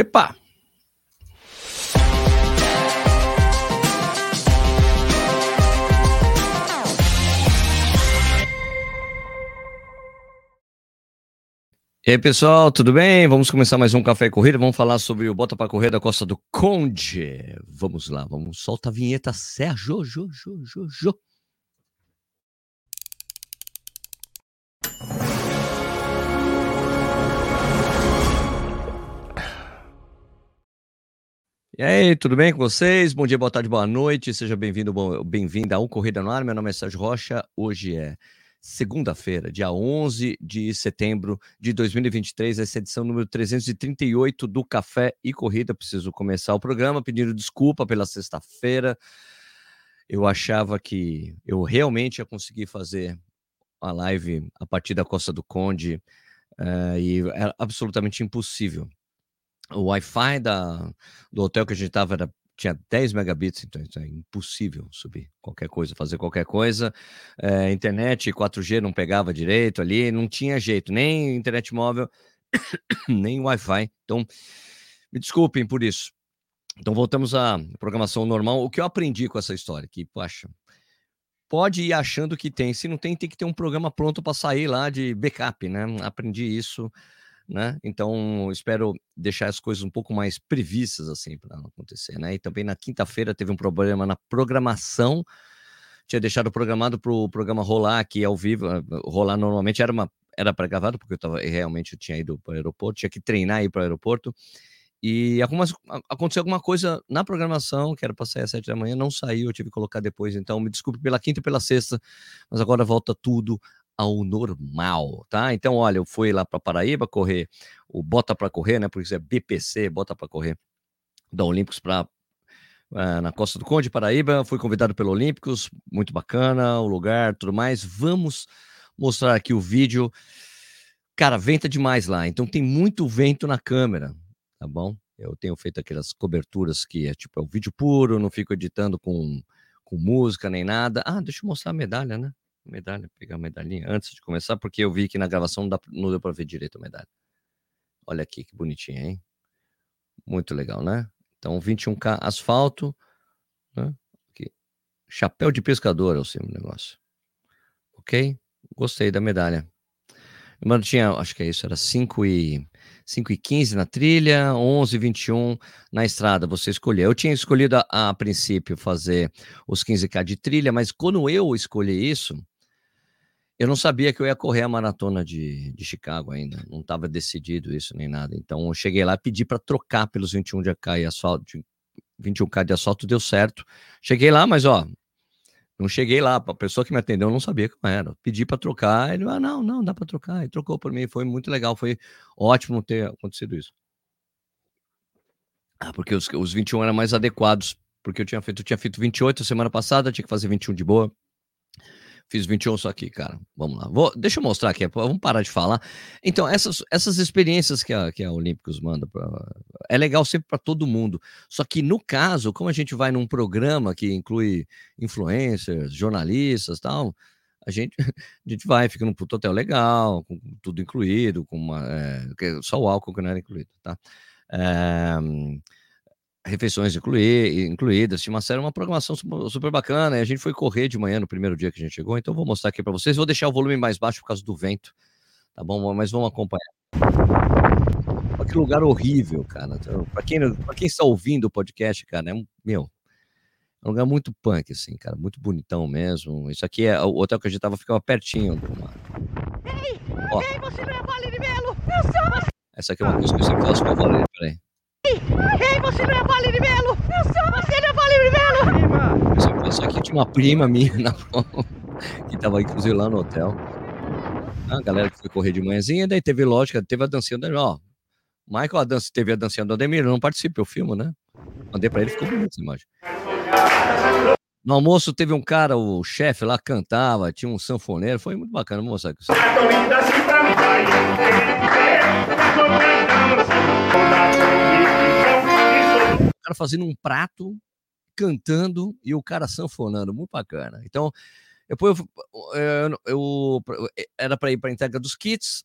Epa! E aí, pessoal, tudo bem? Vamos começar mais um Café e Corrida. Vamos falar sobre o Bota para Correr da Costa do Conde. Vamos lá, vamos. Solta a vinheta, Sérgio. Jo, jo, jo, jo. E aí, tudo bem com vocês? Bom dia, boa tarde, boa noite. Seja bem-vindo, bem-vinda a Um Corrida no Ar. Meu nome é Sérgio Rocha. Hoje é segunda-feira, dia 11 de setembro de 2023, essa é edição número 338 do Café e Corrida. Preciso começar o programa pedindo desculpa pela sexta-feira. Eu achava que eu realmente ia conseguir fazer a live a partir da Costa do Conde uh, e era absolutamente impossível o Wi-Fi da, do hotel que a gente estava tinha 10 megabits, então é impossível subir qualquer coisa, fazer qualquer coisa. É, internet 4G não pegava direito ali, não tinha jeito, nem internet móvel, nem Wi-Fi. Então, me desculpem por isso. Então, voltamos à programação normal. O que eu aprendi com essa história? Que, poxa, pode ir achando que tem. Se não tem, tem que ter um programa pronto para sair lá de backup, né? Aprendi isso né? Então, espero deixar as coisas um pouco mais previstas assim para não acontecer, né? E também na quinta-feira teve um problema na programação. Tinha deixado programado para o programa rolar aqui ao vivo, eh, rolar normalmente era uma era para gravado porque eu tava realmente eu tinha ido para o aeroporto, tinha que treinar ir para o aeroporto. E algumas, aconteceu alguma coisa na programação, que era para sair às sete da manhã, não saiu, eu tive que colocar depois. Então, me desculpe pela quinta e pela sexta, mas agora volta tudo ao normal, tá? Então, olha, eu fui lá para Paraíba correr o Bota para Correr, né? Porque isso é BPC, Bota para Correr da Olímpicos para eh, na Costa do Conde, Paraíba. Fui convidado pelo Olímpicos, muito bacana o lugar, tudo mais. Vamos mostrar aqui o vídeo. Cara, venta demais lá, então tem muito vento na câmera, tá bom? Eu tenho feito aquelas coberturas que é tipo é o vídeo puro, não fico editando com, com música nem nada. Ah, deixa eu mostrar a medalha, né? Medalha, pegar a medalhinha antes de começar, porque eu vi que na gravação não, dá, não deu para ver direito a medalha. Olha aqui que bonitinha, hein? Muito legal, né? Então, 21K asfalto, né? Aqui. Chapéu de pescador é o seu negócio. Ok? Gostei da medalha. Mano, tinha, acho que é isso, era 5 e 5 e 15 na trilha, 11 e 21 na estrada, você escolheu. Eu tinha escolhido a, a princípio fazer os 15K de trilha, mas quando eu escolhi isso, eu não sabia que eu ia correr a maratona de, de Chicago ainda, não estava decidido isso nem nada. Então eu cheguei lá e pedi para trocar pelos 21 de AK e asfalto, 21K de asfalto, deu certo. Cheguei lá, mas ó, não cheguei lá, a pessoa que me atendeu não sabia como era. Pedi para trocar, ele, ah, não, não, dá para trocar. E trocou por mim, foi muito legal, foi ótimo ter acontecido isso. Ah, porque os, os 21 eram mais adequados, porque eu tinha feito, eu tinha feito 28 semana passada, tinha que fazer 21 de boa. Fiz 21 só aqui, cara. Vamos lá. Vou, deixa eu mostrar aqui, vamos parar de falar. Então, essas, essas experiências que a, que a Olímpicos manda, pra, é legal sempre para todo mundo. Só que no caso, como a gente vai num programa que inclui influencers, jornalistas tal, a gente, a gente vai, fica num puto hotel legal, com tudo incluído, com uma, é, só o álcool que não era incluído, tá? É, refeições incluídas, tinha uma série, uma programação super, bacana. E a gente foi correr de manhã no primeiro dia que a gente chegou, então vou mostrar aqui para vocês. Vou deixar o volume mais baixo por causa do vento, tá bom? Mas vamos acompanhar. Que lugar horrível, cara. Então, para quem, pra quem está ouvindo o podcast, cara, é um, meu, é um lugar muito punk, assim, cara, muito bonitão mesmo. Isso aqui é o hotel que a gente tava, ficava pertinho do mar. Ei, Ó. ei, você não é Vale de Melo! Eu sou! Essa aqui é uma coisa que eu sempre faço com a Valerie, peraí. Ei, você não é Vale de Melo! Eu sou! Você não é Vale de Melo! Prima! Isso aqui tinha uma prima minha na que tava inclusive lá no hotel. A galera que foi correr de manhãzinha, daí teve lógica, teve a dancinha do ó. Michael, a dança, teve a dancinha do Ademir, não participa, eu filmo, né? Mandei pra ele, ficou bonito essa imagem. No almoço teve um cara, o chefe lá cantava, tinha um sanfoneiro, foi muito bacana, moça. O cara fazendo um prato, cantando e o cara sanfonando, muito bacana. Então, depois eu, eu, eu era para ir para a entrega dos kits.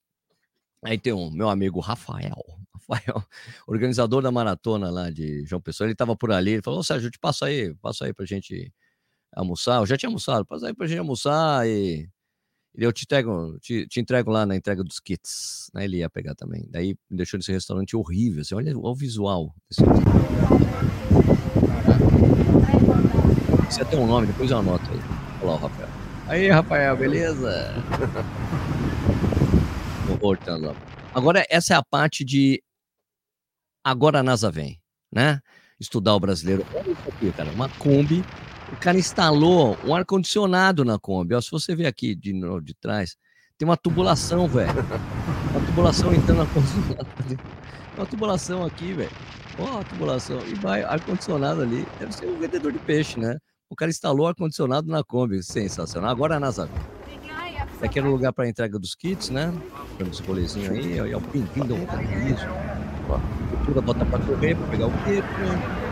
Aí tem um meu amigo Rafael, Rafael, organizador da maratona lá de João Pessoa, ele estava por ali, ele falou, Sérgio, te aí, passo aí pra gente almoçar, eu já tinha almoçado, passa aí pra gente almoçar e eu te entrego, te, te, entrego lá na entrega dos kits, né? Ele ia pegar também. Daí me deixou nesse restaurante horrível, assim, olha, olha o visual. Você tem um nome, depois eu anoto aí. Olha lá o Rafael. Aí, Rafael, beleza? Agora, essa é a parte de agora a NASA vem, né? Estudar o brasileiro. Olha isso aqui, cara, uma Kombi o cara instalou um ar-condicionado na Kombi. Ó, se você ver aqui de, de trás, tem uma tubulação, velho. Uma tubulação entrando na Uma tubulação aqui, velho. Ó, a tubulação. E vai ar-condicionado ali. Deve ser um vendedor de peixe, né? O cara instalou ar-condicionado na Kombi. Sensacional. Agora a NASA. Aqui era o lugar para entrega dos kits, né? Dando esse rolezinho aí. Ó, bem-vindo ao paraíso. Ó, bota para correr, para pegar o kit, né?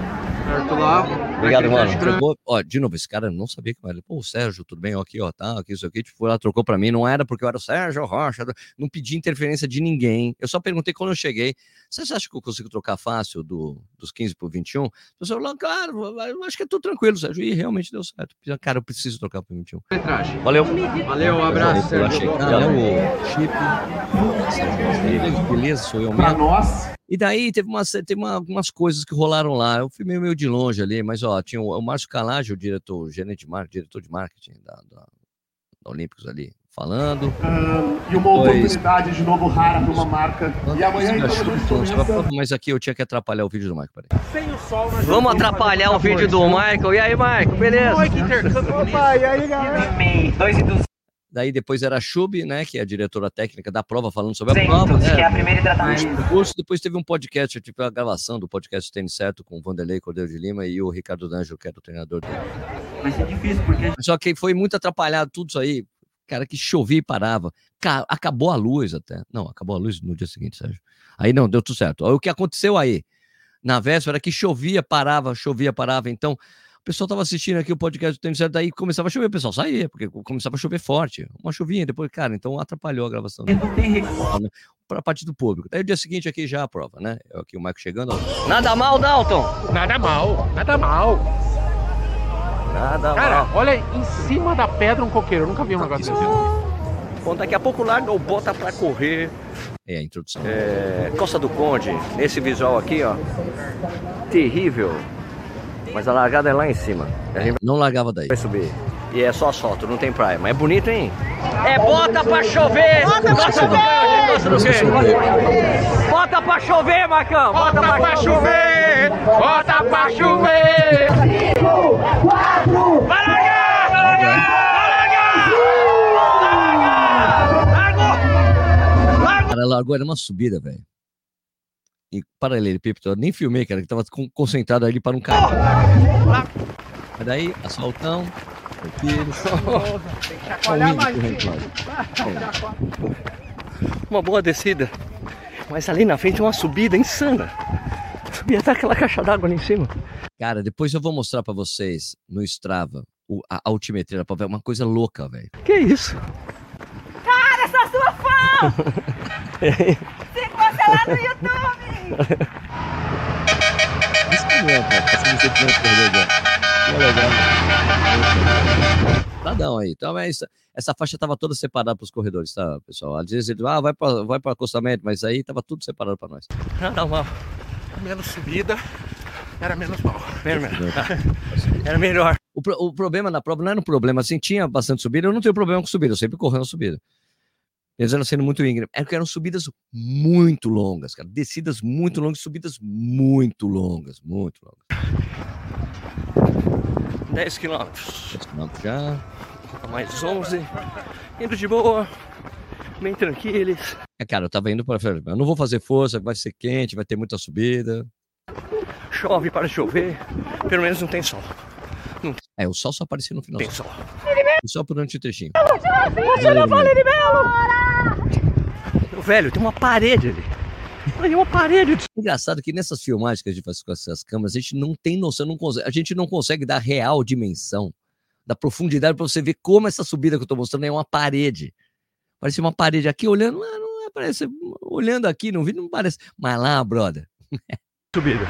Obrigado, mano. Trocou, ó, de novo, esse cara não sabia que era. Pô, o Sérgio, tudo bem? Ó, aqui, ó, tá, aqui, isso aqui. Tipo, lá, trocou pra mim. Não era porque eu era o Sérgio Rocha. Não pedi interferência de ninguém. Eu só perguntei quando eu cheguei. Você acha que eu consigo trocar fácil do, dos 15 pro 21? O pessoal falou, claro, eu acho que é tudo tranquilo, Sérgio. E realmente deu certo. Cara, eu preciso trocar pro 21. Valeu. Valeu, um abraço, Sérgio. Valeu, o chip. Beleza, sou eu mesmo. Pra nós. E daí teve, umas, teve uma, algumas coisas que rolaram lá. Eu fui meio, meio de longe ali, mas ó, tinha o, o Márcio Calage, o diretor, o gerente de marketing, diretor de marketing da, da, da Olímpicos ali, falando. Um, e uma oportunidade de novo rara para uma marca. E amanhã então, Mas aqui eu tinha que atrapalhar o vídeo do Michael. Peraí. Sem o sol, Vamos atrapalhar o vídeo do Michael. E aí, Michael, beleza? Oi, que intercâmbio. Opa, e aí, galera? Dois e duzentos. Daí depois era a Chub, né, que é a diretora técnica da prova, falando sobre a Sim, prova. Né, que é a primeira hidratação. curso. Depois teve um podcast, tipo a gravação do podcast Tênis Certo com o Vanderlei Cordeiro de Lima e o Ricardo D'Angelo, que era o treinador dele. Vai ser difícil, porque... Só que foi muito atrapalhado tudo isso aí. Cara, que chovia e parava. acabou a luz até. Não, acabou a luz no dia seguinte, Sérgio. Aí não, deu tudo certo. O que aconteceu aí? Na véspera que chovia, parava, chovia, parava. Então, o pessoal estava assistindo aqui o podcast do Tênis Certo, daí começava a chover, o pessoal saía, porque começava a chover forte. Uma chuvinha, depois, cara, então atrapalhou a gravação. Para a parte do público. Daí o dia seguinte aqui já a prova, né? Eu aqui o Marco chegando. Nada mal, Dalton! Nada mal, nada mal. Nada Cara, mal. olha em cima da pedra um coqueiro. Eu nunca vi um negócio desse. Bom, daqui a pouco larga o bota para correr. É a introdução. É, Costa do Conde, nesse visual aqui, ó. Terrível. Mas a largada é lá em cima. Não largava daí. Vai subir. E é só asfalto, não tem praia. Mas é bonito, hein? É bota pra chover! Bota pra chover! Bota pra chover, Marcão! Bota, bota pra chover! Bota pra chover! Cinco, quatro! Vai largar! Vai largar! Vai largar! Largou! Largou! Cara, largou, era uma subida, velho em paralelepípedo, eu nem filmei, cara, que tava concentrado ali para um cara. Mas daí, asfaltão, Uma boa descida. Mas ali na frente uma subida insana. Subia até aquela caixa d'água ali em cima. Cara, depois eu vou mostrar para vocês no Strava a altimetria pra ver uma coisa louca, velho. Que isso? Cara, sou sua fã! Você lá no YouTube! Isso que é, cara. Assim você tinha perder Que legal. Nadão aí. Então, é isso. Essa faixa estava toda separada para os corredores, tá, pessoal? Às vezes ele ah, vai para vai acostamento, mas aí estava tudo separado para nós. Não, mal. Menos subida, era menos mal. Menos, era melhor. O, pro, o problema na prova não era um problema assim, tinha bastante subida, eu não tenho problema com subida, eu sempre corro na subida. Eles eram sendo muito íngreme. É que eram subidas muito longas, cara. Descidas muito longas, subidas muito longas, muito longas. 10 quilômetros. 10 quilômetros já. Mais 11. Indo de boa. Bem tranquilos. É, cara, eu tava indo para Eu não vou fazer força, vai ser quente, vai ter muita subida. Chove para chover. Pelo menos não tem sol. Não. É, o sol só aparecia no final. Tem sol. Só durante o trechinho. Você não fala de Belo! Velho, tem uma parede ali. Tem uma parede. Engraçado que nessas filmagens que a gente faz com essas câmeras, a gente não tem noção, não consegue, a gente não consegue dar real dimensão da profundidade para você ver como essa subida que eu tô mostrando é uma parede. Parece uma parede aqui olhando, não é parece, olhando aqui no vídeo, não parece. Mas lá, brother. subida.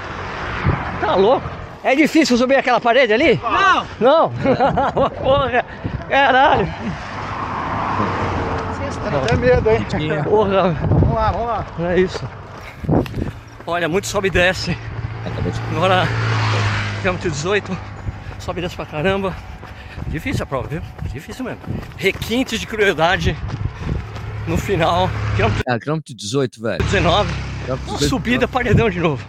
Tá louco? É difícil subir aquela parede ali? Não! Não? Porra! Caralho! Até medo, hein? Porra! Vamos lá, vamos lá. É isso. Olha, muito sobe e desce. Agora, quilômetro 18, sobe e desce pra caramba. Difícil a prova, viu? Difícil mesmo. Requintes de crueldade no final. Quilômetro Ah, quilômetro 18, velho. 19, Quilômetro uma 18, subida, paredão de novo.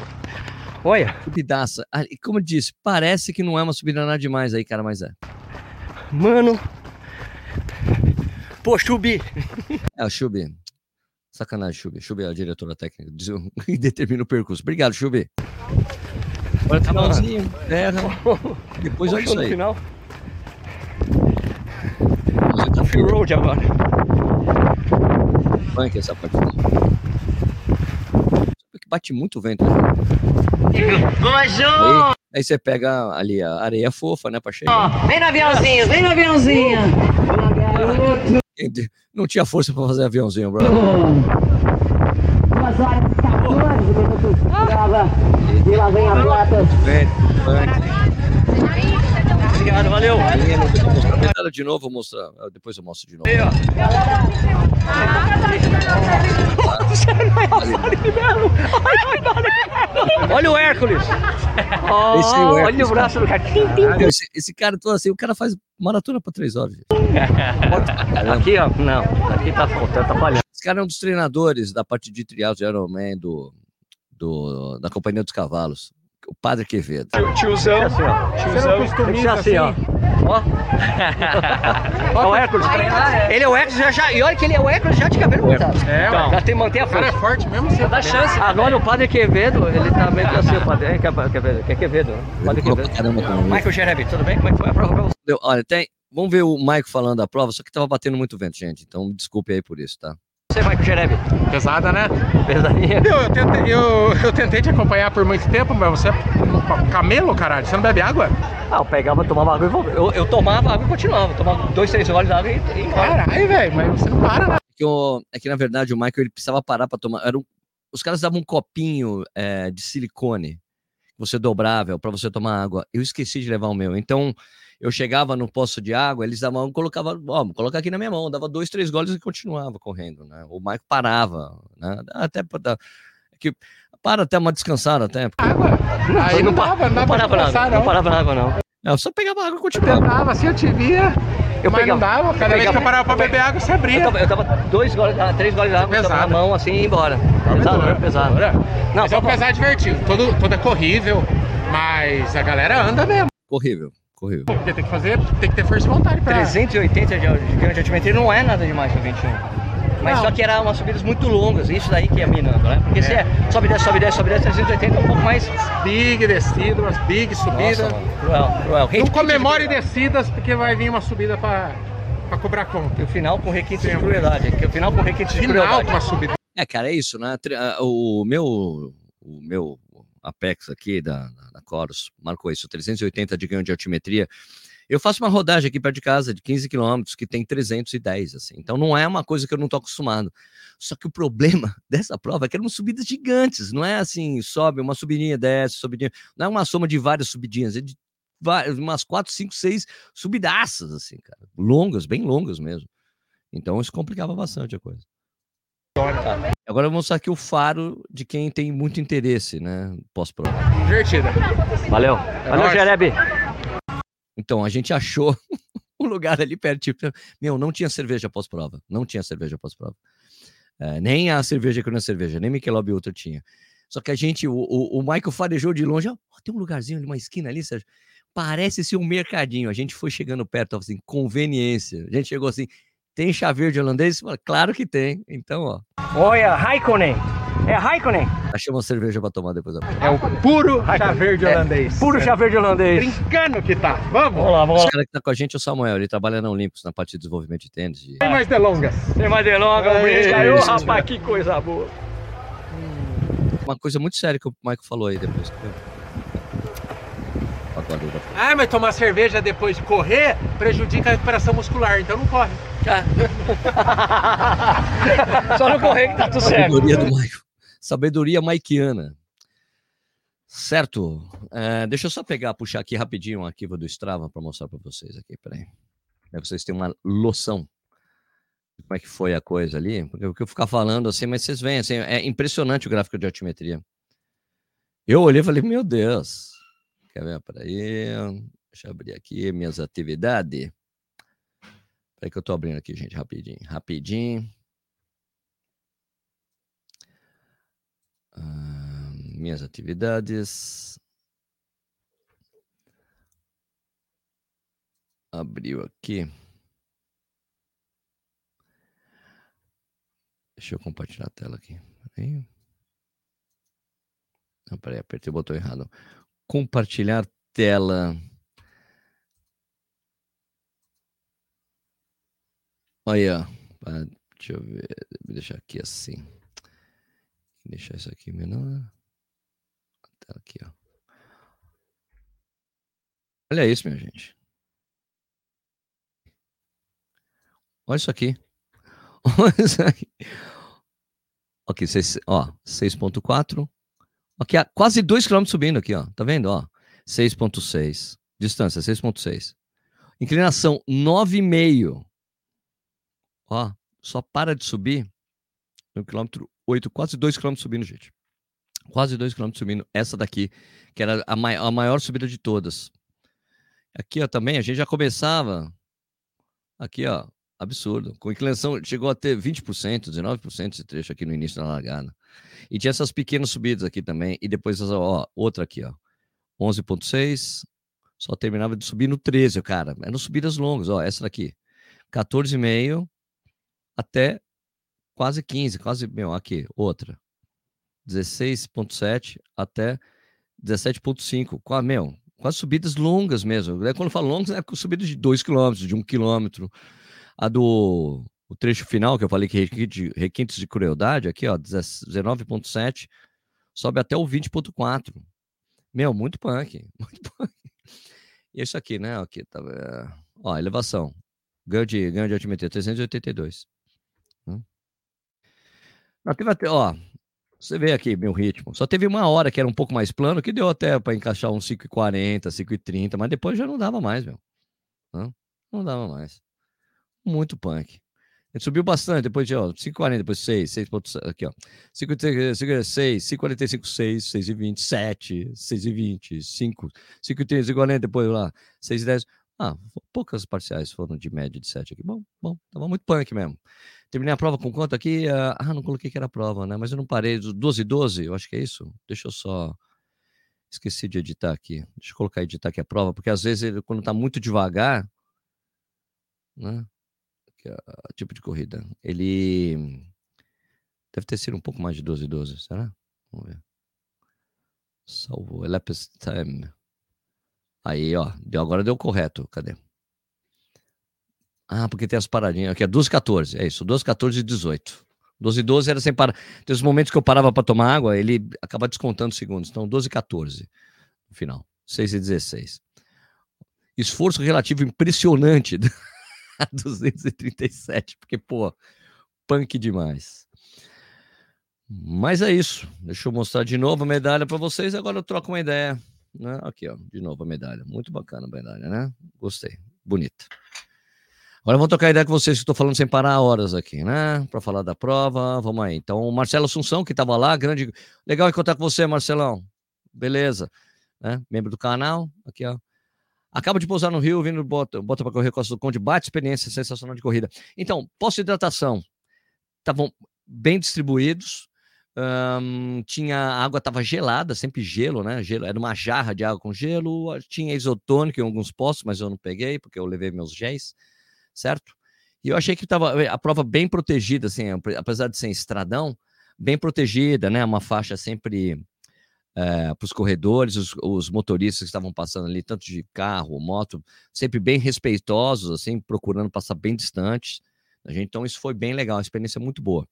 Olha, Subidaça. Ah, e como eu disse, parece que não é uma subida nada demais aí, cara, mas é. mano. Pô, Chubi. É, o Chubi. Sacanagem, Chubi. Chubi é a diretora técnica e determina o percurso. Obrigado, Chubi. Agora Tá bom. finalzinho, terra. Depois olha isso no aí. final. Você tá Free road agora. punk essa parte. Sabe que bate muito vento. Né? Aí, aí você pega ali a areia fofa, né, pra chegar. Vem no aviãozinho, vem no aviãozinho. Não tinha força pra fazer aviãozinho, bro. Duas horas e 14 minutos de prova. E lá vem a plata. Obrigado, valeu. Pedala de novo, vou mostrar. Ah, Depois eu mostro de novo. Aí, ó. Olha o Hércules. Esse é o Hércules, olha o braço do cara. Esse, esse cara todo assim, o cara faz maratona pra três horas. Aqui, ó. Não, aqui tá faltando, tá falhando. Esse cara é um dos treinadores da parte de trial de Ironman do, do, da Companhia dos Cavalos. O Padre Quevedo. Tiozão. Assim, ó. Você não Tem que ser customiza assim, ó. Ó. É o Hércules. Ele é o Hércules já, já. E olha que ele é o Hércules já de cabelo cortado. É, Então, já tem manter a O cara é força. forte mesmo, você dá chance. Agora o Padre Quevedo, ele tá meio que assim, o Padre. É, Quevedo, que é Quevedo. né? Padre Quevedo. pra caramba com o- Michael Jerebi, tudo bem? Como é que foi a prova pra você? Olha, tem. Vamos ver o Maico falando da prova, só que tava batendo muito vento, gente. Então desculpe aí por isso, tá? Você, Michael Jerebi? Pesada, né? Pesadinha. Eu, eu, tentei, eu, eu tentei te acompanhar por muito tempo, mas você é camelo, caralho. Você não bebe água? Ah, eu pegava, tomava água e voltava. Eu, eu tomava água e continuava. Tomava dois, três goles d'água e, e embora. Caralho, velho, mas você não para, né? que, o- é que na verdade o Michael ele precisava parar para tomar. Era um- os caras davam um copinho é, de silicone você dobrava para você tomar água. Eu esqueci de levar o meu. Então eu chegava no poço de água, eles davam, colocava, ó, coloca aqui na minha mão, dava dois, três goles e continuava correndo, né? O Michael parava, né? Até para dar é que para até uma descansada até. Água. Aí não, dava, não Não dava parava na descansar, água, não não. parava na água, não. É, Eu só pegava água e continuava. Tentava, assim, eu te via, Eu mas não pegava- dava. Cada eu vez que eu pegava- parava pra beber água, você Eu abria. tava, eu tava dois goles, d'água, três goles Pesado. tava na mão assim e ia embora. Pesado, Dura, pesado. dura. Não, Mas é um pesar divertido. Todo, todo é corrível, mas a galera anda mesmo. Horrível, horrível. Porque tem que fazer, tem que ter força de vontade pra... 380 de, de de altimetria não é nada demais para 21. Mas Não. só que era umas subidas muito longas, isso daí que é minando, né? Porque se é sobe, desce, sobe, desce, sobe, desce, 380 é um pouco mais. Big descida, umas big subidas. Nossa, cruel, cruel. Não comemore de- descidas, porque vai vir uma subida pra, pra cobrar conta. E o final com requinte de crueldade. O final com requinte de Final crueldade. com uma subida. É, cara, é isso, né? Ah, O meu, o meu Apex aqui da, da Coros marcou isso, 380 de ganho de altimetria. Eu faço uma rodagem aqui perto de casa de 15 quilômetros que tem 310, assim. Então não é uma coisa que eu não tô acostumado. Só que o problema dessa prova é que eram subidas gigantes, não é assim, sobe uma subidinha, desce, subidinha. Não é uma soma de várias subidinhas, é de várias, umas 4, 5, 6 subidaças, assim, cara. Longas, bem longas mesmo. Então isso complicava bastante a coisa. Agora eu vou mostrar aqui o faro de quem tem muito interesse, né? Pós-prova. Divertida. Valeu. Valeu, nóis. Então, a gente achou um lugar ali perto. Tipo, meu, não tinha cerveja pós-prova. Não tinha cerveja pós-prova. É, nem a cerveja que não é cerveja, nem Michelob Ultra tinha. Só que a gente, o, o, o Michael farejou de longe. Ó, tem um lugarzinho ali, uma esquina ali, Sérgio. Parece ser um mercadinho. A gente foi chegando perto, assim, conveniência. A gente chegou assim, tem chá verde holandês? Claro que tem. Então, ó, Olha, Raikkonen. É Raikkonen. achamos uma cerveja pra tomar depois. É o puro chá verde É, holandês. Puro chá verde holandês. Brincando que tá. Vamos. Vamos lá, vamos Esse lá. cara que tá com a gente é o Samuel, ele trabalha na Olympus, na parte de desenvolvimento de tênis. de- Sem mais delongas. Tem mais delonga, um É rapaz, que coisa boa. Uma coisa muito séria que o Michael falou aí depois. Ah, mas tomar cerveja depois de correr prejudica a recuperação muscular, então não corre. Só não correr que tá tudo certo. Sabedoria do Michael. Sabedoria maikiana. Certo. É, deixa eu só pegar, puxar aqui rapidinho um arquivo do Strava para mostrar para vocês aqui. Peraí. Para vocês terem uma noção de como é que foi a coisa ali. Porque eu vou ficar falando assim, mas vocês veem, assim, é impressionante o gráfico de altimetria. Eu olhei e falei, meu Deus. Quer ver? Peraí. Deixa eu abrir aqui minhas atividades. Peraí que eu tô abrindo aqui, gente, rapidinho. Rapidinho. Minhas atividades. Abriu aqui. Deixa eu compartilhar a tela aqui. Peraí. Não, peraí, apertei o botão errado. Compartilhar tela. Olha, ah, deixa eu ver. Deixar aqui assim. Deixar isso aqui menor. A tela aqui, ó. Olha isso, minha gente. Olha isso aqui. Olha isso aqui. Ok, seis, ó, 6.4. Aqui, ó, quase 2 km subindo aqui, ó. Tá vendo, ó? 6.6. Distância, 6.6. Inclinação, 9,5. Ó, só para de subir no quilômetro 8, quase 2 km subindo, gente. Quase 2 km subindo. Essa daqui, que era a, mai a maior subida de todas. Aqui, ó, também, a gente já começava. Aqui, ó, absurdo. Com inclinação, chegou a ter 20%, 19% esse trecho aqui no início da largada. E tinha essas pequenas subidas aqui também. E depois, ó, outra aqui, ó. 11,6. Só terminava de subir no 13, cara. Eram subidas longas, ó. Essa daqui. 14,5 até quase 15, quase, meu, aqui, outra. 16,7 até 17,5. Quase, meu, quase subidas longas mesmo. Quando eu falo longas, é subidas de 2 km, de 1 km. A do o trecho final, que eu falei que requinte, requintes de crueldade, aqui, ó, 19,7, sobe até o 20,4. Meu, muito punk, muito punk. E isso aqui, né? Aqui, tá, é... ó, elevação. Ganho de, ganho de altimetria, 382. Não, teve até, ó, você vê aqui meu ritmo. Só teve uma hora que era um pouco mais plano, que deu até para encaixar uns 5,40, 5,30, mas depois já não dava mais, meu. Não, não dava mais. Muito punk. Ele subiu bastante, depois de 5,40, depois 6, 6, aqui ó. 5,46, 5,45, 6, 6,20, 7, 6,20, 5, 5,30, 5,40, depois lá, 6,10. Ah, poucas parciais foram de média de 7 aqui. Bom, bom, tava muito punk mesmo. Terminei a prova com quanto aqui? Uh, ah, não coloquei que era prova, né? Mas eu não parei. 12 e 12, eu acho que é isso. Deixa eu só. Esqueci de editar aqui. Deixa eu colocar editar aqui a prova, porque às vezes ele, quando tá muito devagar, né? uh, tipo de corrida. Ele deve ter sido um pouco mais de 12 e 12, será? Vamos ver. Salvou. Elapsed time. Aí, ó. Deu, agora deu correto. Cadê? Ah, porque tem as paradinhas. Aqui é 12 14. É isso. 12, 14 e 18. 12 e 12 era sem parar. Tem os momentos que eu parava para tomar água, ele acaba descontando segundos. Então, 12 e 14 no final. 6 e 16. Esforço relativo impressionante 237, porque, pô, punk demais. Mas é isso. Deixa eu mostrar de novo a medalha para vocês. Agora eu troco uma ideia. Né? Aqui, ó, de novo a medalha. Muito bacana a medalha, né? Gostei. Bonita. Agora vamos trocar ideia com vocês, que estou falando sem parar horas aqui, né? Para falar da prova. Vamos aí. Então, o Marcelo Assunção, que estava lá, grande. Legal encontrar com você, Marcelão. Beleza. Né? Membro do canal. Aqui, ó. Acaba de pousar no Rio, vindo bota, bota para correr Costa do Conde, bate experiência sensacional de corrida. Então, posto de hidratação estavam bem distribuídos. Um, tinha a água estava gelada, sempre gelo, né? Gelo, era uma jarra de água com gelo. Tinha isotônico em alguns postos, mas eu não peguei porque eu levei meus géis, certo? E eu achei que estava a prova bem protegida, assim, apesar de ser estradão, bem protegida, né? Uma faixa sempre é, para os corredores, os, motoristas que estavam passando ali, tanto de carro, moto, sempre bem respeitosos, assim, procurando passar bem distantes. Gente, então, isso foi bem legal, uma experiência muito boa.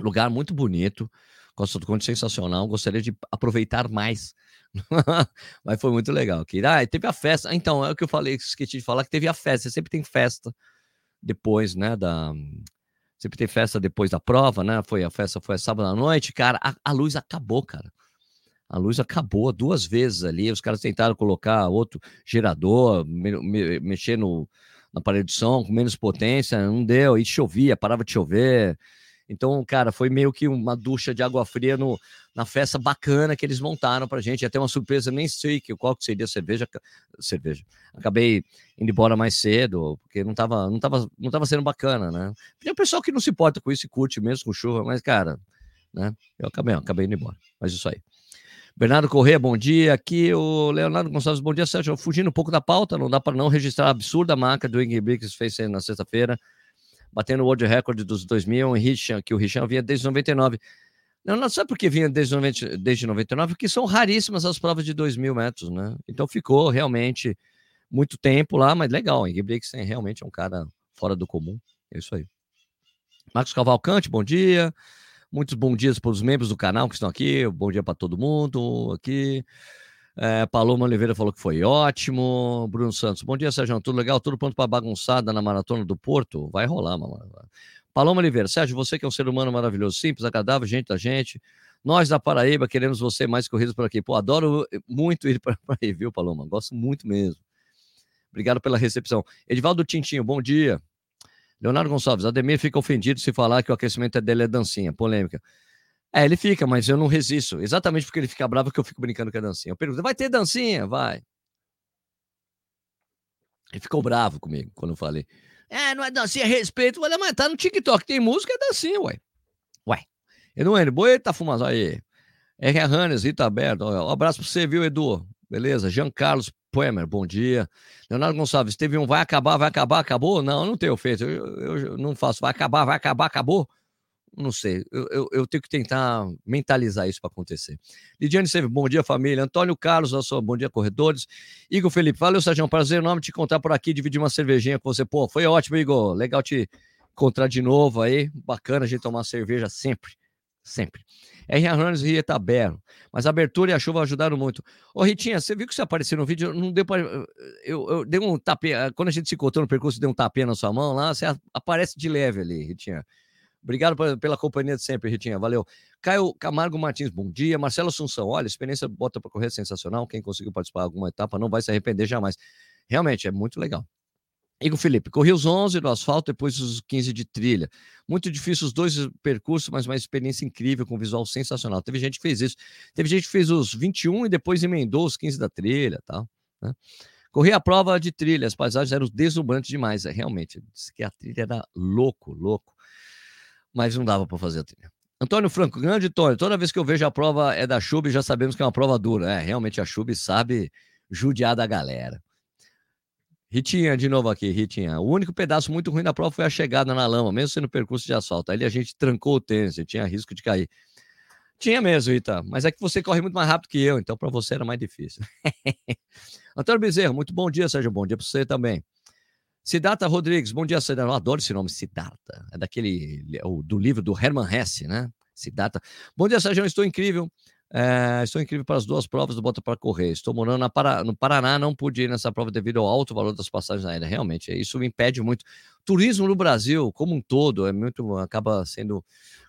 Lugar muito bonito, Costa do Conde sensacional, gostaria de aproveitar mais. Mas foi muito legal. Ah, teve a festa. Então, é o que eu falei, esqueci de falar, que teve a festa. Sempre tem festa depois, né, da sempre tem festa depois da prova, né? Foi a festa foi sábado à noite, cara, a, a luz acabou, cara. A luz acabou duas vezes ali. Os caras tentaram colocar outro gerador, me, me, mexer no, na parede de som com menos potência, não deu. E chovia, parava de chover. Então, cara, foi meio que uma ducha de água fria no, na festa bacana que eles montaram pra gente. Até uma surpresa, nem sei que, qual que seria a cerveja. Cerveja. Acabei indo embora mais cedo, porque não tava, não tava, não tava sendo bacana, né? Tem o pessoal que não se importa com isso e curte mesmo com chuva, mas, cara, né? Eu acabei, acabei indo embora. Mas isso aí. Bernardo Corrêa, bom dia. Aqui o Leonardo Gonçalves, bom dia, Sérgio. Fugindo um pouco da pauta, não dá para não registrar a absurda marca do Ingrid Briggs fez na sexta-feira batendo o world record dos 2000, o Richan, que o Richan vinha desde 99. Não, não sabe por que vinha desde, 90, desde 99? Porque são raríssimas as provas de 2 metros, né? Então ficou realmente muito tempo lá, mas legal. Ingrid Brixen realmente é um cara fora do comum. É isso aí. Marcos Cavalcante, bom dia. Muitos bons dias para os membros do canal que estão aqui. Bom dia para todo mundo aqui. É, Paloma Oliveira falou que foi ótimo. Bruno Santos, bom dia, Sérgio. Tudo legal? Tudo pronto para bagunçada na maratona do Porto? Vai rolar, mamãe. Paloma Oliveira, Sérgio, você que é um ser humano maravilhoso, simples, agradável, gente da gente. Nós da Paraíba queremos você mais corridos por aqui. Pô, adoro muito ir para aí, viu, Paloma? Gosto muito mesmo. Obrigado pela recepção. Edivaldo Tintinho, bom dia. Leonardo Gonçalves, Ademir fica ofendido se falar que o aquecimento dele é dancinha. Polêmica. É, ele fica, mas eu não resisto. Exatamente porque ele fica bravo que eu fico brincando com a dancinha. Eu pergunto, vai ter dancinha? Vai. Ele ficou bravo comigo quando eu falei. É, não é dancinha, é respeito. Falei, mas tá no TikTok, tem música, é dancinha, ué. Ué. Eduardo, boi, tá fumando aí. R. Hannes, Rita Aberto. Um abraço pra você, viu, Edu? Beleza? Jean Carlos Poemer, bom dia. Leonardo Gonçalves, teve um vai acabar, vai acabar, acabou? Não, não tenho feito. Eu, eu, eu não faço vai acabar, vai acabar, acabou não sei, eu, eu, eu, tenho que tentar mentalizar isso para acontecer. Lidiane Seve, bom dia, família. Antônio Carlos, nosso bom dia, corredores. Igor Felipe, valeu, Sérgio, prazer enorme te encontrar por aqui, dividir uma cervejinha com você. Pô, foi ótimo, Igor, legal te encontrar de novo aí, bacana a gente tomar cerveja sempre, sempre. R. Hernandes e Rita Berro. Mas a abertura e a chuva ajudaram muito. Ô, Ritinha, você viu que você apareceu no vídeo? Não deu para. Eu, eu, dei um tapinha. Quando a gente se encontrou no percurso, deu um tapinha na sua mão lá. Você aparece de leve ali, Ritinha. Obrigado pela companhia de sempre, Ritinha. Valeu. Caio Camargo Martins, bom dia. Marcelo Assunção, olha, experiência bota para correr sensacional. Quem conseguiu participar de alguma etapa não vai se arrepender jamais. Realmente, é muito legal. Igor Felipe, corri os 11 no asfalto, depois os 15 de trilha. Muito difícil os dois percursos, mas uma experiência incrível, com visual sensacional. Teve gente que fez isso. Teve gente que fez os 21 e depois emendou os 15 da trilha tal. Né? Corri a prova de trilha, as paisagens eram deslumbrantes demais. É, realmente, disse que a trilha era louco, louco mas não dava para fazer a trilha. Antônio Franco, grande Antônio, toda vez que eu vejo a prova é da Chub, já sabemos que é uma prova dura. É, realmente a Chub sabe judiar da galera. Ritinha, de novo aqui, Ritinha. O único pedaço muito ruim da prova foi a chegada na lama, mesmo sendo percurso de asfalto. Ali a gente trancou o tênis, tinha risco de cair. Tinha mesmo, Rita, mas é que você corre muito mais rápido que eu, então para você era mais difícil. Antônio Bezerro, muito bom dia, Sérgio. Bom dia para você também. Siddhartha Rodrigues, bom dia, Siddhartha. Eu adoro esse nome, Siddhartha. É daquele, é do livro do Hermann Hesse, né? Siddhartha. Bom dia, Sérgio, estou incrível. É, estou incrível para as duas provas do Bota para Correr. Estou morando Para... no Paraná, não pude ir nessa prova devido ao alto valor das passagens aéreas. Realmente, isso me impede muito. Turismo no Brasil, como um todo, é muito, acaba sendo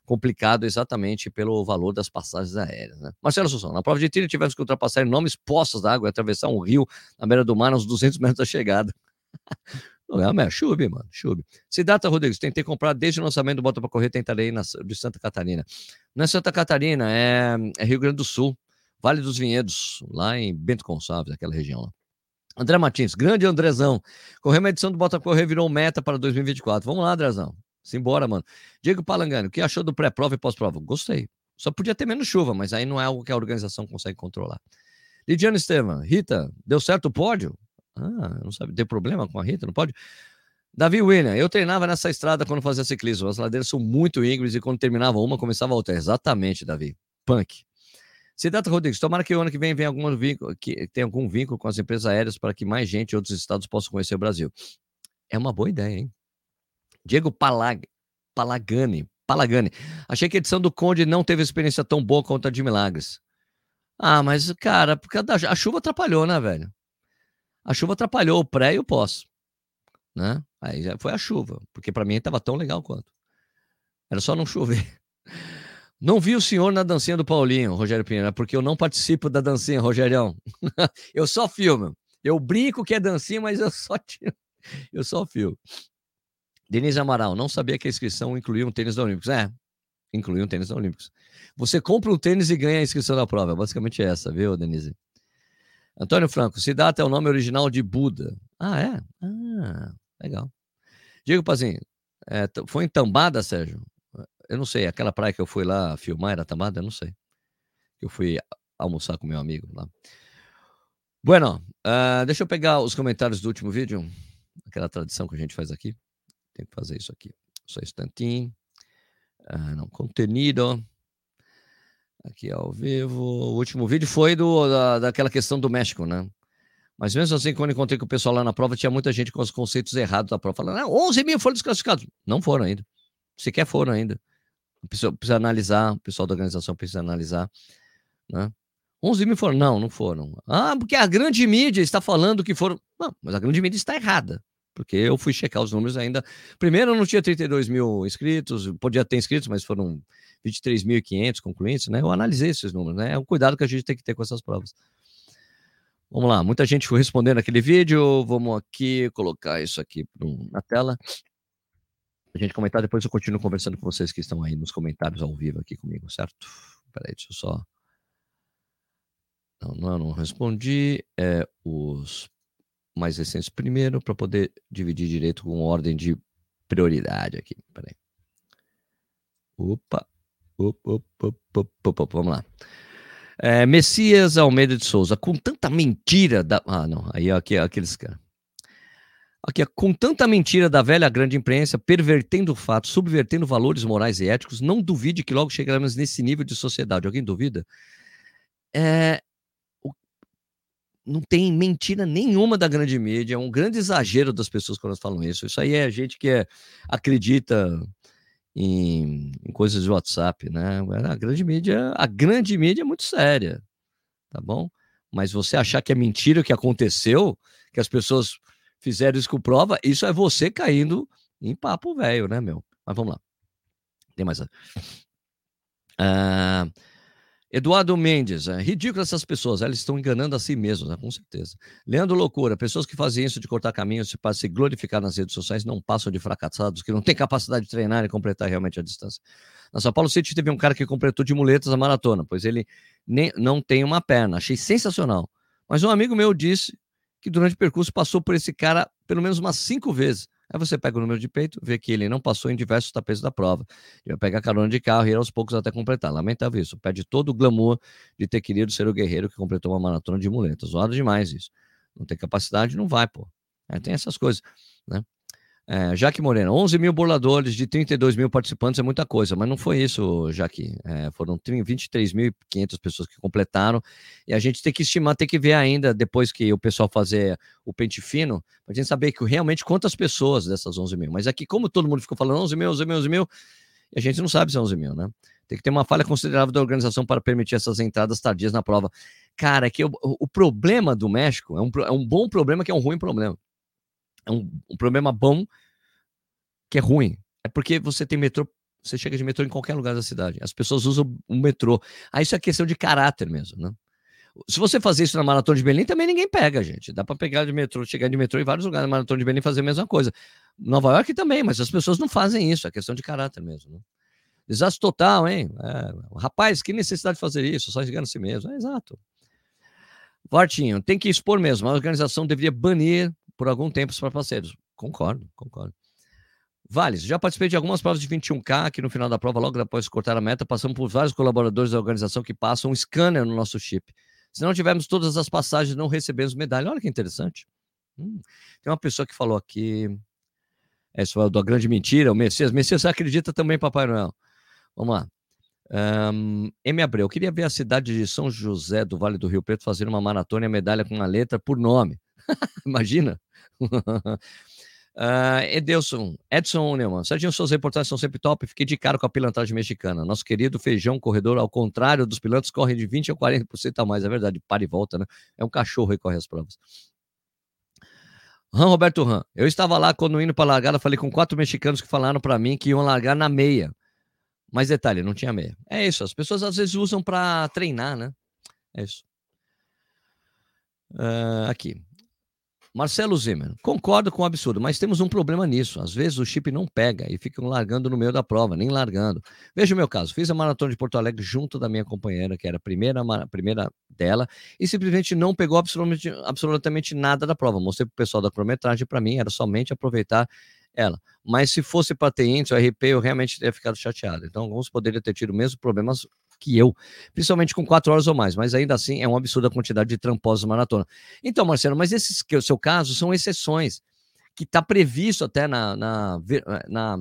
complicado exatamente pelo valor das passagens aéreas. Né? Marcelo Assunção, na prova de trilha tivemos que ultrapassar enormes poças d'água e atravessar um rio na beira do mar, uns 200 metros da chegada. Não, é, chube, mano, chube. Cidata Rodrigues, tentei comprar desde o lançamento do Bota para Correr, tentarei na, de Santa Catarina. Não é Santa Catarina, é, é, Rio Grande do Sul, Vale dos Vinhedos, lá em Bento Gonçalves, aquela região lá. André Martins, grande Andrezão. Correr uma edição do Bota Correr virou meta para 2024. Vamos lá, Andrezão. Simbora, mano. Diego Palangani, o que achou do pré-prova e pós-prova? Gostei. Só podia ter menos chuva, mas aí não é algo que a organização consegue controlar. Lidiane Estevam, Rita, deu certo o pódio? Ah, não sabe, tem problema com a Rita, não pode? Davi William, eu treinava nessa estrada quando fazia ciclismo. As ladeiras são muito íngremes e quando terminava uma, começava a outra. Exatamente, Davi. Punk. Cidata Rodrigues, tomara que o ano que vem venha algum vínculo, que tenha algum vínculo com as empresas aéreas para que mais gente e outros estados possam conhecer o Brasil. É uma boa ideia, hein? Diego Palag, Palagani, Palagani. Achei que a edição do Conde não teve experiência tão boa quanto a de Milagres. Ah, mas, cara, porque a chuva atrapalhou, né, velho? A chuva atrapalhou o pré e o pós. Né? Aí já foi a chuva, porque para mim estava tão legal quanto. Era só não chover. Não vi o senhor na dancinha do Paulinho, Rogério Pinheiro, é porque eu não participo da dancinha, Rogerião. eu só filmo. Eu brinco que é dancinha, mas eu só tiro. Eu só filmo. Denise Amaral, não sabia que a inscrição incluía um tênis da Olímpicos. É, incluía um tênis da Olímpicos. Você compra um tênis e ganha a inscrição da prova. Basicamente é essa, viu, Denise? Antônio Franco, Siddhartha é o nome original de Buda. Ah, é? Ah, legal. Diego Pazinho, é, foi em Tambada, Sérgio? Eu não sei, aquela praia que eu fui lá filmar era Tambada? Eu não sei. Eu fui almoçar com meu amigo lá. Bueno, uh, deixa eu pegar os comentários do último vídeo. Aquela tradição que a gente faz aqui. Tem que fazer isso aqui. Só um instantinho. Uh, não, contenido. Aqui ao vivo. O último vídeo foi do, da, daquela questão do México, né? Mas mesmo assim, quando encontrei com o pessoal lá na prova, tinha muita gente com os conceitos errados da prova, falando, ah, 11 mil foram desclassificados. Não foram ainda. Sequer foram ainda. Precisa, precisa analisar, o pessoal da organização precisa analisar, né? 11 mil foram? Não, não foram. Ah, porque a grande mídia está falando que foram. Não, mas a grande mídia está errada. Porque eu fui checar os números ainda. Primeiro, não tinha 32 mil inscritos, podia ter inscritos, mas foram 23.500 concluintes, né? Eu analisei esses números, né? É um cuidado que a gente tem que ter com essas provas. Vamos lá, muita gente foi respondendo aquele vídeo. Vamos aqui colocar isso aqui na tela. A gente comentar, depois eu continuo conversando com vocês que estão aí nos comentários ao vivo aqui comigo, certo? Peraí, deixa eu só. Não, não, não respondi. É os mais recentes primeiro, para poder dividir direito com ordem de prioridade aqui. Peraí. Opa, Opa, opa, opa, opa, vamos lá. É, Messias Almeida de Souza, com tanta mentira da. Ah, não, aí aqui aqueles caras. Aqui, com tanta mentira da velha grande imprensa, pervertendo fatos, subvertendo valores morais e éticos, não duvide que logo chegaremos nesse nível de sociedade. Alguém duvida? É, não tem mentira nenhuma da grande mídia, é um grande exagero das pessoas quando elas falam isso. Isso aí é gente que é, acredita em, em, coisas de WhatsApp, né? A grande mídia, a grande mídia é muito séria, tá bom? Mas você achar que é mentira o que aconteceu, que as pessoas fizeram isso com prova, isso é você caindo em papo velho, né, meu? Mas vamos lá. Tem mais. Ah, Eduardo Mendes, é ridículo essas pessoas, elas estão enganando a si mesmas, né? com certeza. Leandro Loucura, pessoas que fazem isso de cortar caminhos para se glorificar nas redes sociais não passam de fracassados, que não têm capacidade de treinar e completar realmente a distância. Na São Paulo City teve um cara que completou de muletas a maratona, pois ele nem, não tem uma perna, achei sensacional. Mas um amigo meu disse que durante o percurso passou por esse cara pelo menos umas cinco vezes. Aí você pega o número de peito, vê que ele não passou em diversos tapetes da prova. E vai pegar carona de carro e ir aos poucos até completar. Lamentável isso. Perde todo o glamour de ter querido ser o guerreiro que completou uma maratona de muletas. Zoado demais isso. Não tem capacidade, não vai, pô. É, tem essas coisas, né? É, Jaque Moreno, 11 mil burladores de 32 mil participantes é muita coisa, mas não foi isso, Jaque. É, foram 23.500 pessoas que completaram e a gente tem que estimar, tem que ver ainda depois que o pessoal fazer o pente fino, para gente saber que realmente quantas pessoas dessas 11 mil. Mas aqui, como todo mundo ficou falando 11 mil, 11 mil, 11 mil, a gente não sabe se é 11 mil, né? Tem que ter uma falha considerável da organização para permitir essas entradas tardias na prova. Cara, é que o, o problema do México é um, é um bom problema que é um ruim problema é um, um problema bom que é ruim. É porque você tem metrô, você chega de metrô em qualquer lugar da cidade. As pessoas usam o metrô. Aí isso é questão de caráter mesmo, né? Se você fazer isso na Maratona de Berlim, também ninguém pega, gente. Dá para pegar de metrô, chegar de metrô em vários lugares na Maratona de Berlim fazer a mesma coisa. Nova York também, mas as pessoas não fazem isso. É questão de caráter mesmo. Né? Desastre total, hein? É, rapaz, que necessidade de fazer isso? Só engana si mesmo. É exato. Vartinho, tem que expor mesmo. A organização deveria banir por algum tempo para parceiros. Concordo, concordo. Vales, já participei de algumas provas de 21K, que no final da prova, logo depois de cortar a meta, passamos por vários colaboradores da organização que passam um scanner no nosso chip. Se não tivermos todas as passagens, não recebemos medalha. Olha que interessante. Hum, tem uma pessoa que falou aqui. É, isso é da grande mentira, o Messias. Messias, você acredita também, Papai Noel? Vamos lá. Um, M. Abreu, eu queria ver a cidade de São José do Vale do Rio Preto fazer uma maratona e a medalha com uma letra por nome. Imagina? Uh, Edelson, Edson Neumann, Serginho, suas reportagens são sempre top. Fiquei de cara com a pilantragem mexicana. Nosso querido feijão corredor, ao contrário dos pilantras, corre de 20% a 40% a mais. É verdade, para e volta, né? É um cachorro e corre as provas. Ran Roberto Ran. Eu estava lá quando indo para largada, falei com quatro mexicanos que falaram para mim que iam largar na meia. Mas detalhe, não tinha meia. É isso, as pessoas às vezes usam para treinar, né? É isso. Uh, aqui. Marcelo Zimmer, concordo com o absurdo, mas temos um problema nisso. Às vezes o chip não pega e ficam largando no meio da prova, nem largando. Veja o meu caso: fiz a maratona de Porto Alegre junto da minha companheira, que era a primeira, a primeira dela, e simplesmente não pegou absolutamente, absolutamente nada da prova. Mostrei para o pessoal da cronometragem, para mim era somente aproveitar ela. Mas se fosse para ter índice, o RP, eu realmente teria ficado chateado. Então, alguns poderiam ter tido o mesmo problemas que eu, principalmente com quatro horas ou mais, mas ainda assim é uma absurda quantidade de tramposos maratona. Então, Marcelo, mas esses que é o seu caso são exceções, que está previsto até na, na, na,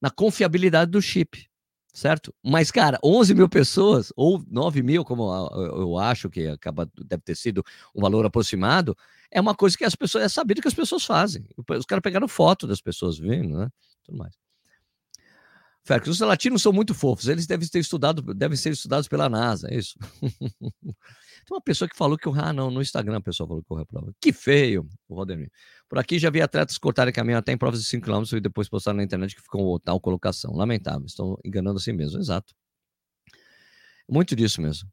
na confiabilidade do chip certo? Mas, cara, 11 mil pessoas, ou 9 mil, como eu acho que acaba, deve ter sido um valor aproximado, é uma coisa que as pessoas, é sabido que as pessoas fazem. Os caras pegaram foto das pessoas vindo, né? Tudo mais. Félix, os latinos são muito fofos, eles devem ter estudado, devem ser estudados pela NASA, é isso. Tem uma pessoa que falou que eu, ah, não, no Instagram a pessoa falou que eu reprova. Que feio, o Rodemir. Por aqui já vi atletas cortarem caminho até em provas de 5 km e depois postaram na internet que ficou tal colocação. Lamentável, estão enganando a si mesmo, exato. Muito disso mesmo.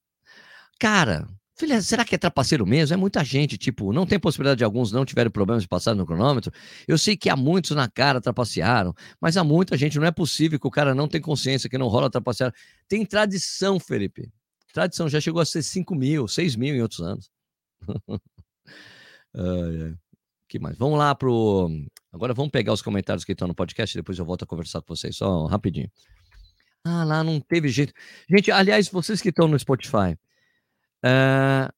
Cara, Filha, será que é trapaceiro mesmo? É muita gente, tipo, não tem possibilidade de alguns não tiverem problemas de passar no cronômetro. Eu sei que há muitos na cara trapacearam, mas há muita gente, não é possível que o cara não tem consciência, que não rola trapacear. Tem tradição, Felipe. Tradição, já chegou a ser 5 mil, 6 mil em outros anos. uh, que mais? Vamos lá pro. Agora vamos pegar os comentários que estão no podcast, depois eu volto a conversar com vocês, só rapidinho. Ah, lá não teve jeito. Gente, aliás, vocês que estão no Spotify, Uh,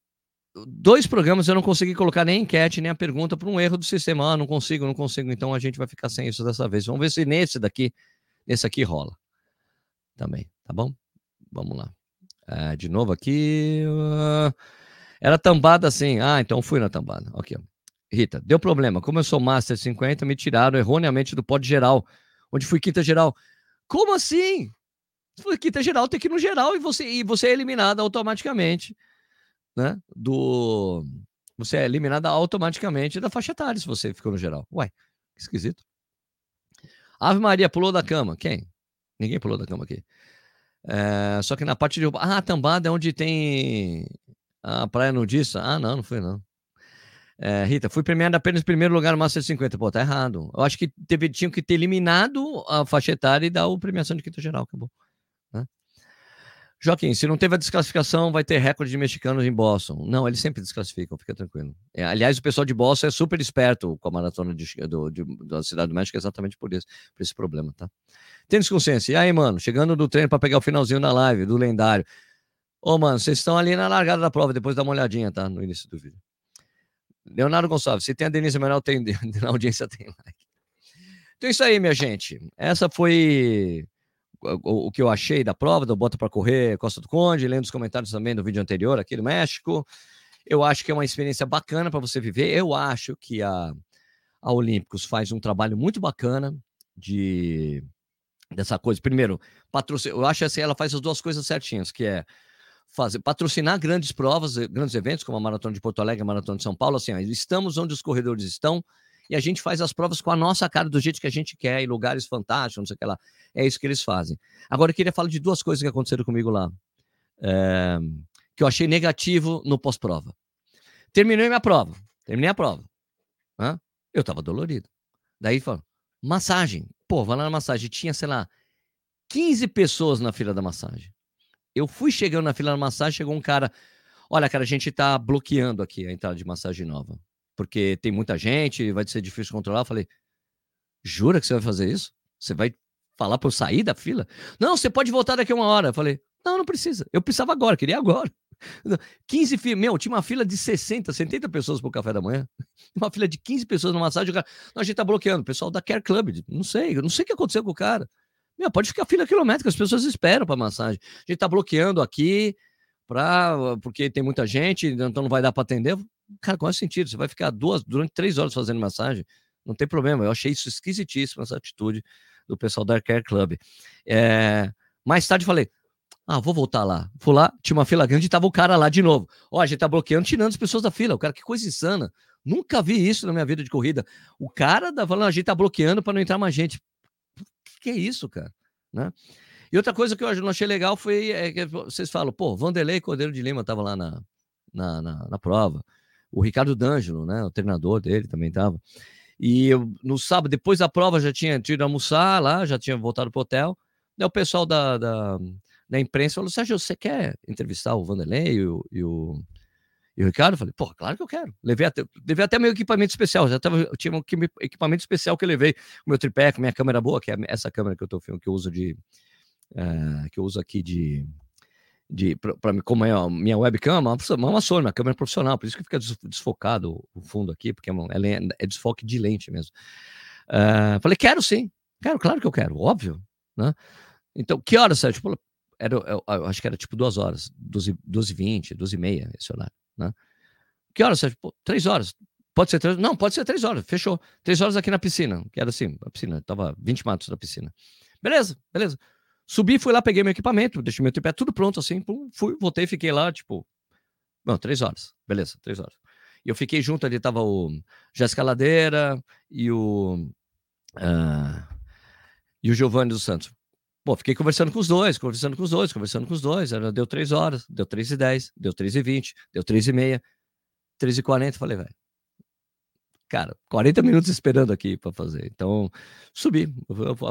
dois programas eu não consegui colocar nem enquete, nem a pergunta por um erro do sistema. Ah, não consigo, não consigo. Então a gente vai ficar sem isso dessa vez. Vamos ver se nesse daqui, nesse aqui rola. Também, tá bom? Vamos lá. Uh, de novo aqui. Uh, era tambada assim. Ah, então fui na tambada. Ok. Rita, deu problema. Como eu sou Master 50, me tiraram erroneamente do pódio geral, onde fui quinta geral. Como assim? Quinta geral, tem que ir no geral e você, e você é eliminado automaticamente né, do você é eliminada automaticamente da faixa etária se você ficou no geral. Uai, que esquisito. Ave Maria pulou da cama. Quem? Ninguém pulou da cama aqui. É, só que na parte de. Ah, Tambada é onde tem a praia nudista. Ah, não, não foi não. É, Rita, fui premiado apenas em primeiro lugar no Master 50. Pô, tá errado. Eu acho que teve, tinham que ter eliminado a faixa etária e dar o premiação de quinta geral. Acabou. Joaquim, se não teve a desclassificação, vai ter recorde de mexicanos em Boston. Não, eles sempre desclassificam, fica tranquilo. É, aliás, o pessoal de Boston é super esperto com a maratona de, do, de, da Cidade do México, exatamente por isso, por esse problema, tá? Tênis consciência. E aí, mano, chegando do treino para pegar o finalzinho da live, do lendário. Ô, mano, vocês estão ali na largada da prova, depois dá uma olhadinha, tá? No início do vídeo. Leonardo Gonçalves, se tem a Denise Menor, tem, na audiência tem like. Então é isso aí, minha gente. Essa foi o, o, que eu achei da prova, do Bota para Correr Costa do Conde, lendo os comentários também do vídeo anterior aqui do México. Eu acho que é uma experiência bacana para você viver. Eu acho que a, a Olímpicos faz um trabalho muito bacana de dessa coisa. Primeiro, patrocina, eu acho assim, ela faz as duas coisas certinhas, que é fazer patrocinar grandes provas, grandes eventos, como a Maratona de Porto Alegre, a Maratona de São Paulo, assim, ó, estamos onde os corredores estão, e a gente faz as provas com a nossa cara, do jeito que a gente quer, em lugares fantásticos, não sei o que lá. É isso que eles fazem. Agora, eu queria falar de duas coisas que aconteceram comigo lá, é, que eu achei negativo no pós-prova. Terminei minha prova, terminei a prova. Né? Eu tava dolorido. Daí, falou, massagem. Pô, vai lá na massagem. Tinha, sei lá, 15 pessoas na fila da massagem. Eu fui chegando na fila da massagem, chegou um cara. Olha, cara, a gente tá bloqueando aqui a entrada de massagem nova porque tem muita gente, vai ser difícil controlar. Eu falei, jura que você vai fazer isso? Você vai falar para eu sair da fila? Não, você pode voltar daqui a uma hora. Eu falei, não, não precisa. Eu precisava agora, queria agora. 15 filas, meu, tinha uma fila de 60, 70 pessoas pro café da manhã. Uma fila de 15 pessoas numa massagem. O cara, não, a gente tá bloqueando. O pessoal da Care Club, não sei, eu não sei o que aconteceu com o cara. Meu, pode ficar fila quilométrica, as pessoas esperam para massagem. A gente tá bloqueando aqui, pra, porque tem muita gente, então não vai dar para atender. Cara, qual é o sentido? Você vai ficar duas, durante três horas fazendo massagem? Não tem problema. Eu achei isso esquisitíssimo, essa atitude do pessoal da Care Club. É... Mais tarde falei, ah, vou voltar lá. Fui lá, tinha uma fila grande e tava o cara lá de novo. Ó, a gente tá bloqueando, tirando as pessoas da fila. O cara, que coisa insana. Nunca vi isso na minha vida de corrida. O cara da falando, a gente tá bloqueando para não entrar mais gente. O que, que é isso, cara? Né? E outra coisa que eu não achei legal foi é, que vocês falam, pô, Vanderlei Cordeiro de Lima tava lá na, na, na, na prova. O Ricardo D'Angelo, né? O treinador dele também tava. E eu, no sábado, depois da prova, já tinha tido almoçar lá, já tinha voltado pro hotel. Daí o pessoal da, da, da imprensa falou: Sérgio, você quer entrevistar o Vanderlei e o, e o, e o Ricardo? Eu falei: pô, claro que eu quero. Levei até, levei até meu equipamento especial. Já tava, eu tinha um equipamento especial que eu levei. O meu tripé, com minha câmera boa, que é essa câmera que eu tô filmando, que eu uso de. Uh, que eu uso aqui de de para como é a minha webcam, é uma, uma Sony, uma câmera profissional, por isso que fica desfocado o fundo aqui, porque é, é, é desfoque de lente mesmo. Uh, falei, quero sim, quero, claro que eu quero, óbvio, né? Então, que horas, Sérgio? Tipo, era, eu, eu, acho que era tipo duas horas, 12, 12 20, 12 e meia, esse horário, né? Que horas, Sérgio? Pô, três horas. Pode ser três? Não, pode ser três horas, fechou. Três horas aqui na piscina, que era assim, a piscina, tava 20 metros da piscina. Beleza, beleza. Subi, fui lá, peguei meu equipamento, deixei meu tripé tudo pronto assim, pum, fui, voltei, fiquei lá, tipo, não, três horas, beleza, três horas. E eu fiquei junto ali, tava o Jéssica Ladeira e o. Uh, e o Giovanni dos Santos. Pô, fiquei conversando com os dois, conversando com os dois, conversando com os dois. Era, deu três horas, deu três e dez, deu três e vinte, deu três e meia, três e quarenta. Falei, velho, cara, 40 minutos esperando aqui para fazer. Então, subi,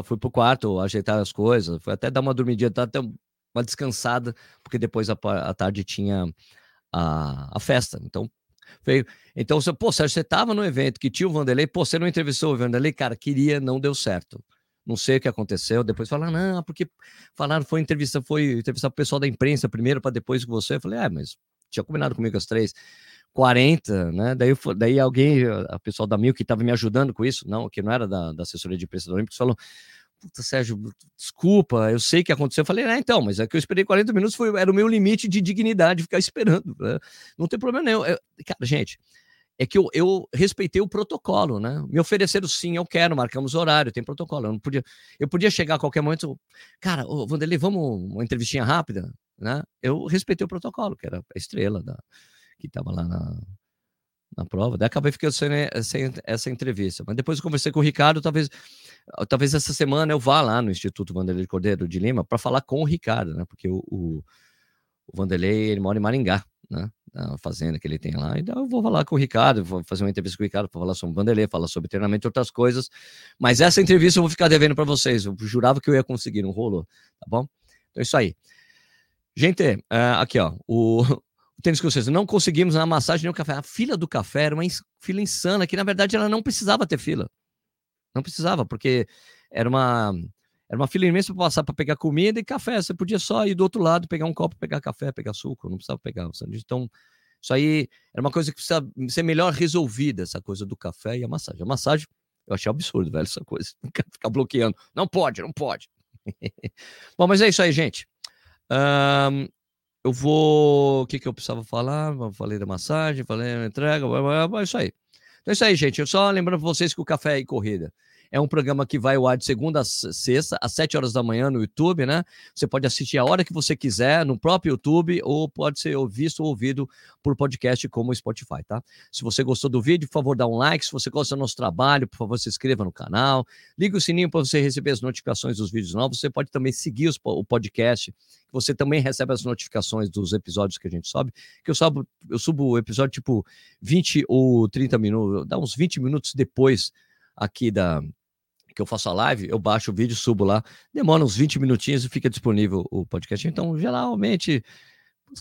fui pro quarto, ajeitar as coisas, fui até dar uma dormidinha, até uma descansada, porque depois à tarde tinha a, a festa. Então, veio. Então, você, pô, Sérgio, você tava no evento que tinha o Vanderlei, pô, você não entrevistou o Vanderlei? Cara, queria, não deu certo. Não sei o que aconteceu. Depois falaram, não, porque falaram, foi entrevista, foi entrevistar o pessoal da imprensa primeiro para depois com você. Eu falei, é, mas tinha combinado comigo as três. 40, né? Daí, daí alguém, a pessoal da Mil que estava me ajudando com isso, não, que não era da, da assessoria de imprensa do Olímpicos, falou: Puta, Sérgio, desculpa, eu sei que aconteceu. Eu falei, ah, então, mas é que eu esperei 40 minutos, foi, era o meu limite de dignidade ficar esperando. Né? Não tem problema nenhum. Eu, cara, gente, é que eu, eu respeitei o protocolo, né? Me ofereceram sim, eu quero, marcamos horário, tem protocolo. Eu não podia, eu podia chegar a qualquer momento, cara, ô, Vanderlei, vamos uma entrevistinha rápida, né? Eu respeitei o protocolo, que era a estrela da que estava lá na, na prova. Daí acabei ficando sem, sem, essa entrevista. Mas depois eu conversei com o Ricardo, talvez, talvez essa semana eu vá lá no Instituto Vanderlei Cordeiro de Lima para falar com o Ricardo, né? Porque o, o, o, Vanderlei ele mora em Maringá, né? Na fazenda que ele tem lá. Então eu vou falar com o Ricardo, vou fazer uma entrevista com o Ricardo para falar sobre o Vanderlei, falar sobre treinamento e outras coisas. Mas essa entrevista eu vou ficar devendo para vocês. Eu jurava que eu ia conseguir, não rolou, tá bom? Então é isso aí. Gente, uh, aqui ó, o tênis vocês não conseguimos na massagem nem o café. A fila do café era uma fila insana, que na verdade ela não precisava ter fila. Não precisava, porque era uma era uma fila imensa para passar para pegar comida e café. Você podia só ir do outro lado, pegar um copo, pegar café, pegar suco, não precisava pegar o sanduíche. Então, isso aí era uma coisa que precisa ser melhor resolvida, essa coisa do café e a massagem. A massagem, eu achei absurdo, velho, essa coisa. Ficar bloqueando. Não pode, não pode. Bom, mas é isso aí, gente. Um, eu vou. O que, que eu precisava falar? Falei da massagem, falei da entrega, é isso aí. Então é isso aí, gente. Eu só lembrando para vocês que o Café e Corrida é um programa que vai ao ar de segunda a sexta, às 7 horas da manhã no YouTube, né? Você pode assistir a hora que você quiser no próprio YouTube ou pode ser visto ou ouvido por podcast como o Spotify, tá? Se você gostou do vídeo, por favor, dá um like. Se você gosta do nosso trabalho, por favor, se inscreva no canal. Ligue o sininho para você receber as notificações dos vídeos novos. Você pode também seguir os, o podcast, você também recebe as notificações dos episódios que a gente sobe, que eu subo, eu subo o episódio tipo 20 ou 30 minutos, dá uns 20 minutos depois aqui da que eu faço a live, eu baixo o vídeo, subo lá, demora uns 20 minutinhos e fica disponível o podcast. Então, geralmente,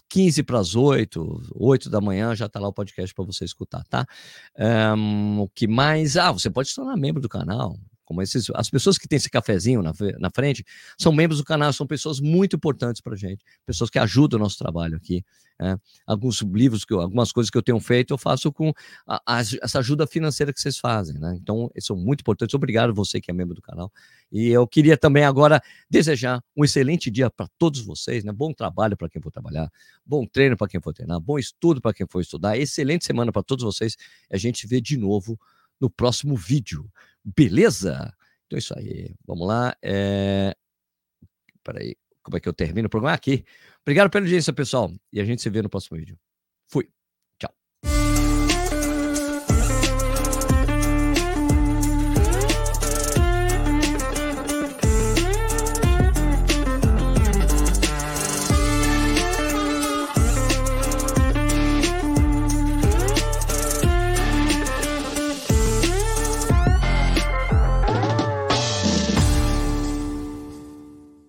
15 para as 8, 8 da manhã, já está lá o podcast para você escutar, tá? Um, o que mais? Ah, você pode se tornar membro do canal como esses, as pessoas que têm esse cafezinho na, na frente, são membros do canal, são pessoas muito importantes para gente, pessoas que ajudam o nosso trabalho aqui. É. Alguns livros, que eu, algumas coisas que eu tenho feito, eu faço com a, a, essa ajuda financeira que vocês fazem, né? Então, são muito importantes. Obrigado você que é membro do canal. E eu queria também agora desejar um excelente dia para todos vocês, né? Bom trabalho para quem for trabalhar, bom treino para quem for treinar, bom estudo para quem for estudar, excelente semana para todos vocês. A gente vê de novo no próximo vídeo. Beleza? Então é isso aí. Vamos lá. É... Peraí, como é que eu termino o programa? Aqui. Obrigado pela audiência, pessoal. E a gente se vê no próximo vídeo. Fui.